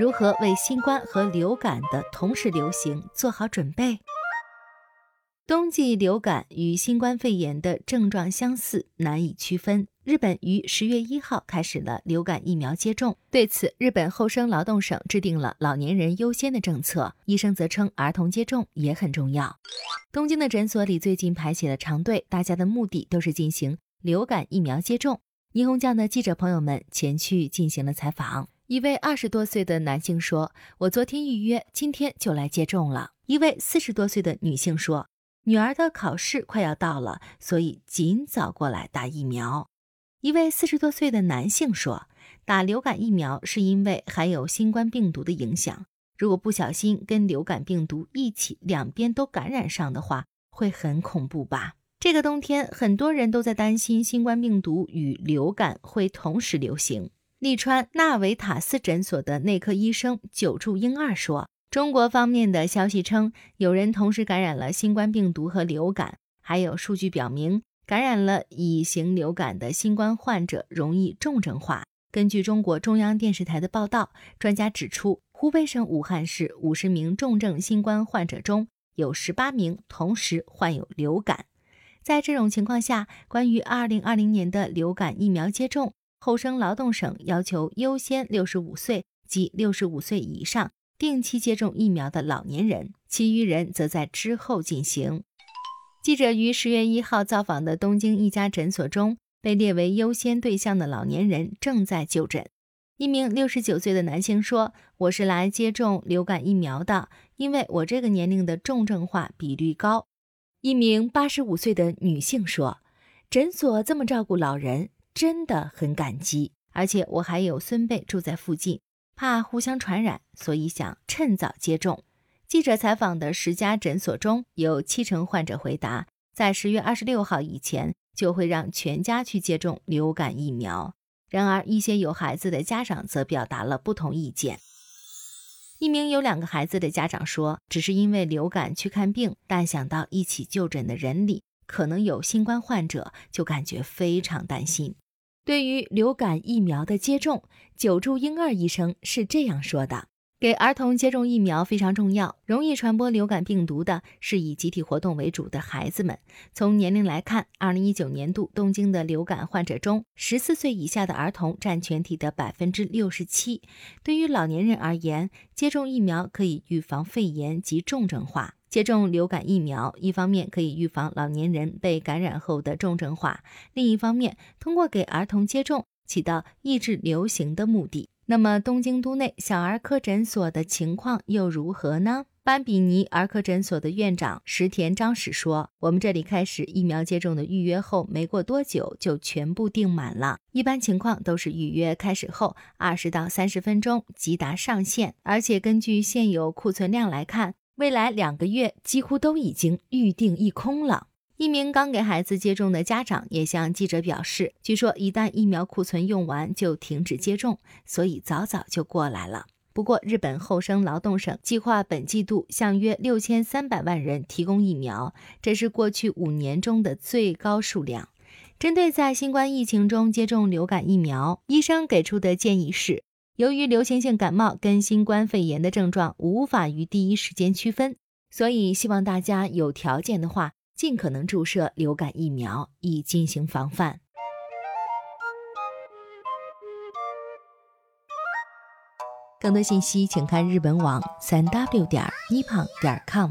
如何为新冠和流感的同时流行做好准备？冬季流感与新冠肺炎的症状相似，难以区分。日本于十月一号开始了流感疫苗接种，对此，日本厚生劳动省制定了老年人优先的政策。医生则称，儿童接种也很重要。东京的诊所里最近排起了长队，大家的目的都是进行流感疫苗接种。霓虹酱的记者朋友们前去进行了采访。一位二十多岁的男性说：“我昨天预约，今天就来接种了。”一位四十多岁的女性说。女儿的考试快要到了，所以尽早过来打疫苗。一位四十多岁的男性说：“打流感疫苗是因为还有新冠病毒的影响，如果不小心跟流感病毒一起两边都感染上的话，会很恐怖吧？”这个冬天，很多人都在担心新冠病毒与流感会同时流行。利川纳维塔斯诊所的内科医生久住英二说。中国方面的消息称，有人同时感染了新冠病毒和流感，还有数据表明，感染了乙型流感的新冠患者容易重症化。根据中国中央电视台的报道，专家指出，湖北省武汉市五十名重症新冠患者中有十八名同时患有流感。在这种情况下，关于二零二零年的流感疫苗接种，厚生劳动省要求优先六十五岁及六十五岁以上。定期接种疫苗的老年人，其余人则在之后进行。记者于十月一号造访的东京一家诊所中，被列为优先对象的老年人正在就诊。一名六十九岁的男性说：“我是来接种流感疫苗的，因为我这个年龄的重症化比率高。”一名八十五岁的女性说：“诊所这么照顾老人，真的很感激，而且我还有孙辈住在附近。”怕互相传染，所以想趁早接种。记者采访的十家诊所中有七成患者回答，在十月二十六号以前就会让全家去接种流感疫苗。然而，一些有孩子的家长则表达了不同意见。一名有两个孩子的家长说：“只是因为流感去看病，但想到一起就诊的人里可能有新冠患者，就感觉非常担心。”对于流感疫苗的接种，久住婴儿医生是这样说的：“给儿童接种疫苗非常重要。容易传播流感病毒的是以集体活动为主的孩子们。从年龄来看，2019年度东京的流感患者中，14岁以下的儿童占全体的67%。对于老年人而言，接种疫苗可以预防肺炎及重症化。”接种流感疫苗，一方面可以预防老年人被感染后的重症化，另一方面通过给儿童接种，起到抑制流行的目的。那么，东京都内小儿科诊所的情况又如何呢？班比尼儿科诊所的院长石田章史说：“我们这里开始疫苗接种的预约后，没过多久就全部订满了。一般情况都是预约开始后二十到三十分钟即达上线，而且根据现有库存量来看。”未来两个月几乎都已经预定一空了。一名刚给孩子接种的家长也向记者表示，据说一旦疫苗库存用完就停止接种，所以早早就过来了。不过，日本厚生劳动省计划本季度向约六千三百万人提供疫苗，这是过去五年中的最高数量。针对在新冠疫情中接种流感疫苗，医生给出的建议是。由于流行性感冒跟新冠肺炎的症状无法于第一时间区分，所以希望大家有条件的话，尽可能注射流感疫苗，以进行防范。更多信息请看日本网三 w 点 nippon 点 com。